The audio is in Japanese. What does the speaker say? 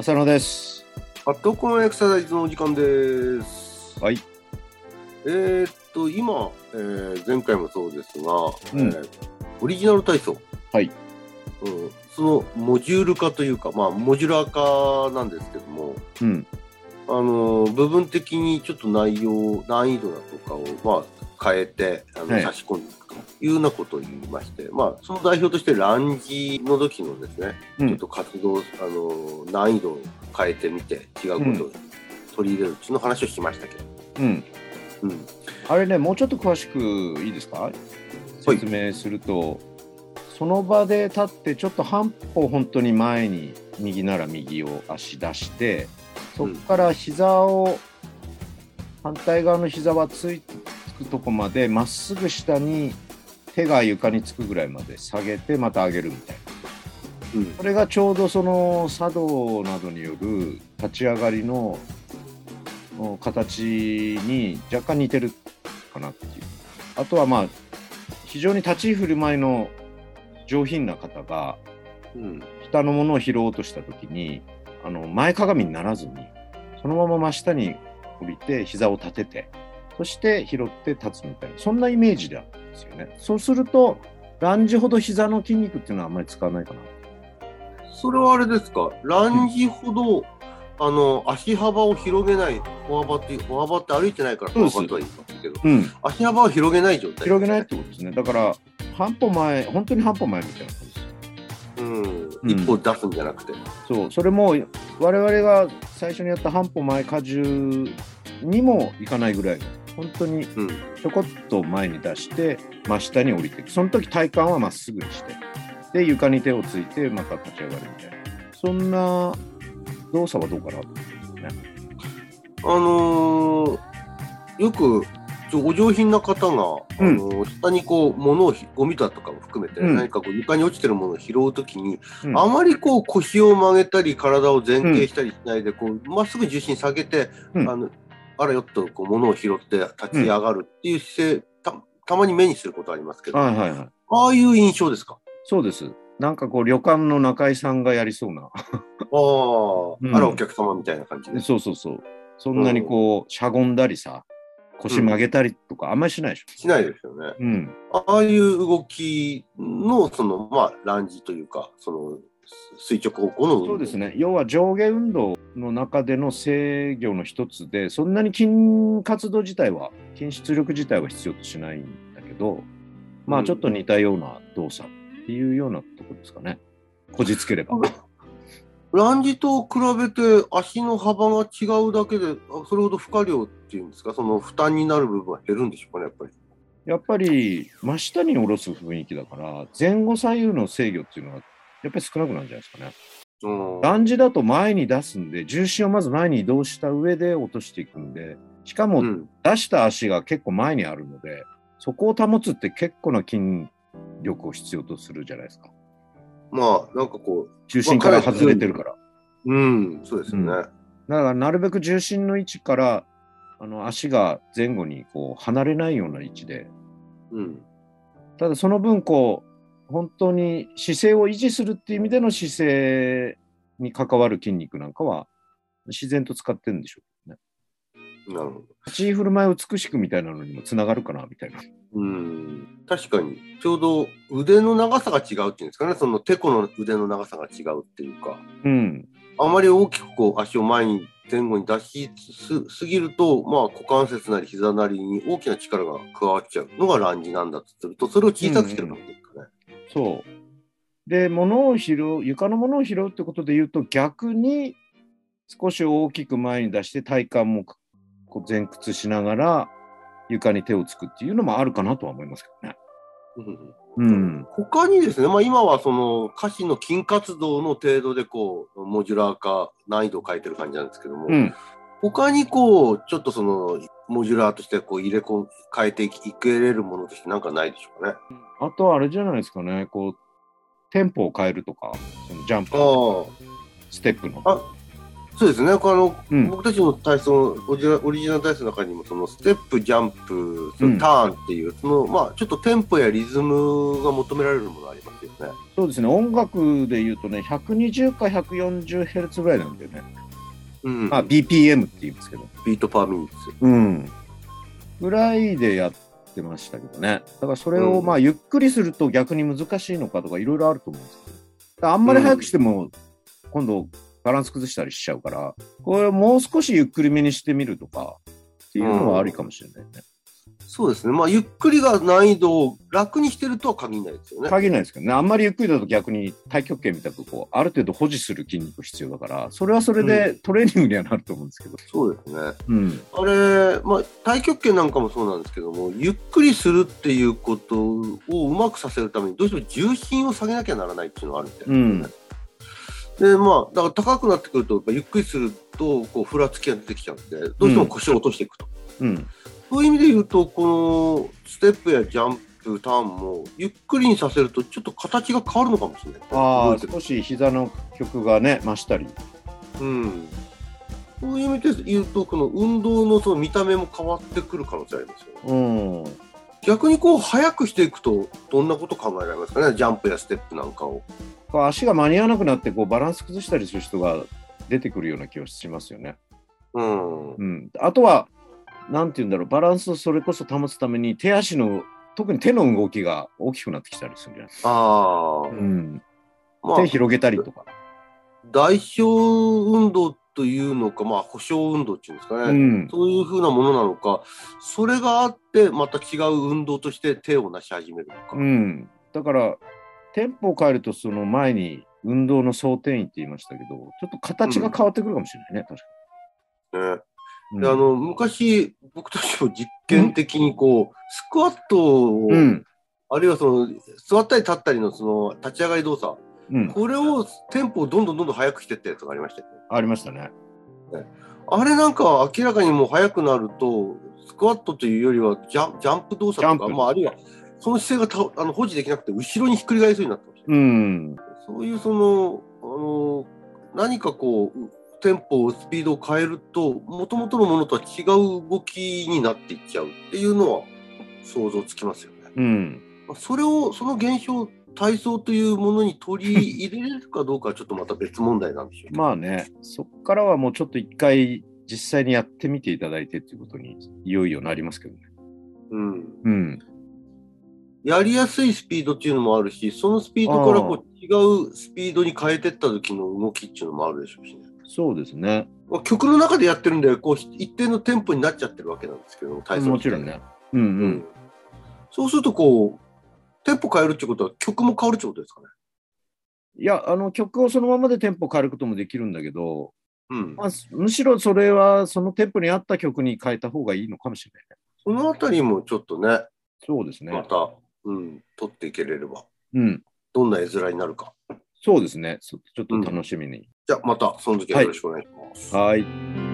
浅野です。アットコンエクササイズのお時間です。はい。えーっと、今、えー前回もそうですが、うんえーオリジナル体操。はい。うん、そのモジュール化というか、まあ、モジュラー化なんですけども、うん。あの部分的にちょっと内容、難易度だとかを、まあ、変えてあの、はい差し込んでいうようなことを言いまして、まあ、その代表としてランジの時のですね、うん。ちょっと。活動、あの難易度を変えてみて、違うことを取り入れるっていうの話をしましたけど、うん。うん、あれね、もうちょっと詳しくいいですか？説明すると、その場で立って、ちょっと半歩本当に前に、右なら右を足出して、そこから膝を、反対側の膝はついつくとこまで、まっすぐ下に手が床につくぐらいまで下げて、また上げるみたいな。うん、それがちょうどその茶道などによる立ち上がりのお形に若干似てるかなっていう。あとはまあ非常に立ち居振る舞いの上品な方がうん、下のものを拾おうとした時にあの前かがみにならずにそのまま真下に降りて膝を立ててそして拾って立つみたいなそんなイメージであったんですよね。そうするとランジほど膝の筋肉っていうのはあんまり使わないかな。それはあれですか、ランジほど、あの足幅を広げない、歩幅って、歩幅って歩いてないから、歩幅とは言いますけど、うん、足幅を広げない状態、広げないってことですね。だから、半歩前、本当に半歩前みたいな感じです。うん、うん一歩出すんじゃなくて。そう、それも我々が最初にやった半歩前荷重にもいかないぐらいの、本当にうん、ちょこっと前に出して、真下に降りていく。その時体幹はまっすぐにして、で、床に手をついて、また立ち上がるみたいな。そんな動作はどうかなと思うんですね。あのーよくお上品な方が、うん。あのー下にこう物をひゴミだとかも含めて、うん。何かこう床に落ちてるものを拾うときに、うん。あまりこう腰を曲げたり体を前傾したりしないで、こうまっすぐ重心下げて、うん。あのあらよっとこう物を拾って立ち上がるっていう姿勢、たたまに目にすることありますけど、はいはいはい。ああいう印象ですか？そうです。なんかこう、旅館の中井さんがやりそうな。ああ、うんあらお客様みたいな感じで。そうそうそう。そんなにこう、しゃごんだりさ、腰曲げたりとか、あんまりしないでしょ？しないですよね。うん。ああいう動きの、その、まあ、ランジというか、その、垂直方向の運動。そうですね。要は上下運動の中での制御の一つで、そんなに筋活動自体は、筋出力自体は必要としないんだけど、まうんあちょっと似たような動作っていうようなところですかね。こじつければ。ランジと比べて足の幅が違うだけで、あそれほど負荷量っていうんですか、その負担になる部分は減るんでしょうかね、やっぱり。やっぱり真下に下ろす雰囲気だから、前後左右の制御っていうのは、やっぱり少なくなるんじゃないですかね。うんランジだと前に出すんで、重心をまず前に移動した上で落としていくんで、しかもうん出した足が結構前にあるので、そこを保つって結構な筋力を必要とするじゃないですか。まあ、なんかこ重心から外れてるから。う、うん、そうですよね。だからなるべく重心の位置からあの足が前後にこう離れないような位置で、うん。ただその分こう、本当に姿勢を維持するっていう意味での姿勢に関わる筋肉なんかは自然と使ってるんでしょうね。なるほど。立ち居振る舞いを美しくみたいなのにもつながるかなみたいな。うん。確かに、ちょうど腕の長さが違うっていうんですかね、そのてこの腕の長さが違うっていうか、うん。あまり大きくこう足を前に前後に出しすすぎると、まあ、股関節なり膝なりに大きな力が加わっちゃうのがランジなんだとすると、それを小さくしてるわけですかね。そう。で、物を拾う、床のものを拾うってことで言うと、逆に少し大きく前に出して体幹もこう前屈しながら床に手をつくっていうのもあるかなとは思いますけどね。うんうん。他にですね、まあ、今はその下肢の筋活動の程度でこうモジュラー化難易度を変えてる感じなんですけども、うん。他にこうちょっとそのモジュラーとしてこう入れ込ん変えていきけれるものとしてなんかないでしょうかね。あとはあれじゃないですかね、こう、テンポを変えるとか、そのジャンプああ、ステップの。あそうですね、あの、うん僕たちの体操オリジナル、オリジナル体操の中にも、そのステップ、ジャンプ、そのターンっていう、その、まあ、ちょっとテンポやリズムが求められるものありますよね。そうですね、音楽で言うとね、120か 140Hz ぐらいなんだよね。うん。まあ、BPM って言うんですけど。 beat per minutes。うん。ぐらいでやってましたけどね。だからそれをうんまあゆっくりすると逆に難しいのかとかいろいろあると思うんですけど。あんまり早くしても今度バランス崩したりしちゃうから、これをもう少しゆっくりめにしてみるとかっていうのはありかもしれないね。そうですね。まあ、ゆっくりが難易度を楽にしてるとは限らないですよね。限らないですけどね。あんまりゆっくりだと逆に太極拳みたくこう、ある程度保持する筋肉必要だから、それはそれでトレーニングにはなると思うんですけど。そうですね。うん。あれ、まあ、太極拳なんかもそうなんですけども、ゆっくりするっていうことをうまくさせるために、どうしても重心を下げなきゃならないっていうのがあるんですよね。うんで、まあ、だから高くなってくると、ゆっくりすると、こう、ふらつきが出てきちゃうんで、どうしても腰を落としていくと。うん。そういう意味で言うと、このステップやジャンプ、ターンも、ゆっくりにさせると、ちょっと形が変わるのかもしれない。ああ、少し膝の曲がね、増したり。うん。そういう意味で言うと、この運動のその見た目も変わってくる可能性ありますよね。うん。逆にこう、速くしていくと、どんなこと考えられますかね、ジャンプやステップなんかを。こう足が間に合わなくなってこうバランス崩したりする人が出てくるような気がしますよね。うん。うん、あとは、なんて言うんだろう、バランスをそれこそ保つために手足の、特に手の動きが大きくなってきたりするんじゃない。ああ、うん、まあ手、広げたりとか。代表運動というのか、まあ、保証運動っていうんですかね。うん、そういうふうなものなのか、それがあって、また違う運動として手をなし始めるのか。うん、だから、テンポを変えると、その前に運動の総転移って言いましたけど、ちょっと形が変わってくるかもしれないね、確かねに。であの昔、僕たちも実験的にこう、スクワットを、うん、あるいはその座ったり立ったりのその立ち上がり動作、うん、これをテンポをどんどんどんどん速くしていったやつがありましたよね。ありましたね。あれなんか明らかにもう速くなると、スクワットというよりはジャンジャンプ動作とか、まあ、あるいはその姿勢がたあの保持できなくて後ろにひっくり返りそうになってました。うん、そういうその、あの、何かこう、テンポ、スピードを変えると、もともとのものとは違う動きになっていっちゃうっていうのは想像つきますよね。うん、まあそれを、その現象、体操というものに取り入れれるかどうかはちょっとまた別問題なんでしょう。まあね、そこからはもうちょっと一回実際にやってみていただいてっていうことにいよいよなりますけどね。うん。うん。やりやすいスピードっていうのもあるし、そのスピードからこう違うスピードに変えてった時の動きっていうのもあるでしょうしね。そうですね。まあ、曲の中でやってるんで、こう一定のテンポになっちゃってるわけなんですけど、体操もちろんね。うんう。うんん。そうするとこう、テンポ変えるってことは曲も変わるってことですかね？いや、あの曲をそのままでテンポ変えることもできるんだけど、うん。まあ、むしろそれはそのテンポに合った曲に変えた方がいいのかもしれないね。そのあたりもちょっとね、そうですね。また、うん、取っていけれれば、うん。どんな絵面になるか。そうですね。そちょっと楽しみに。じゃあまたその時はよろしくお願いします。はい。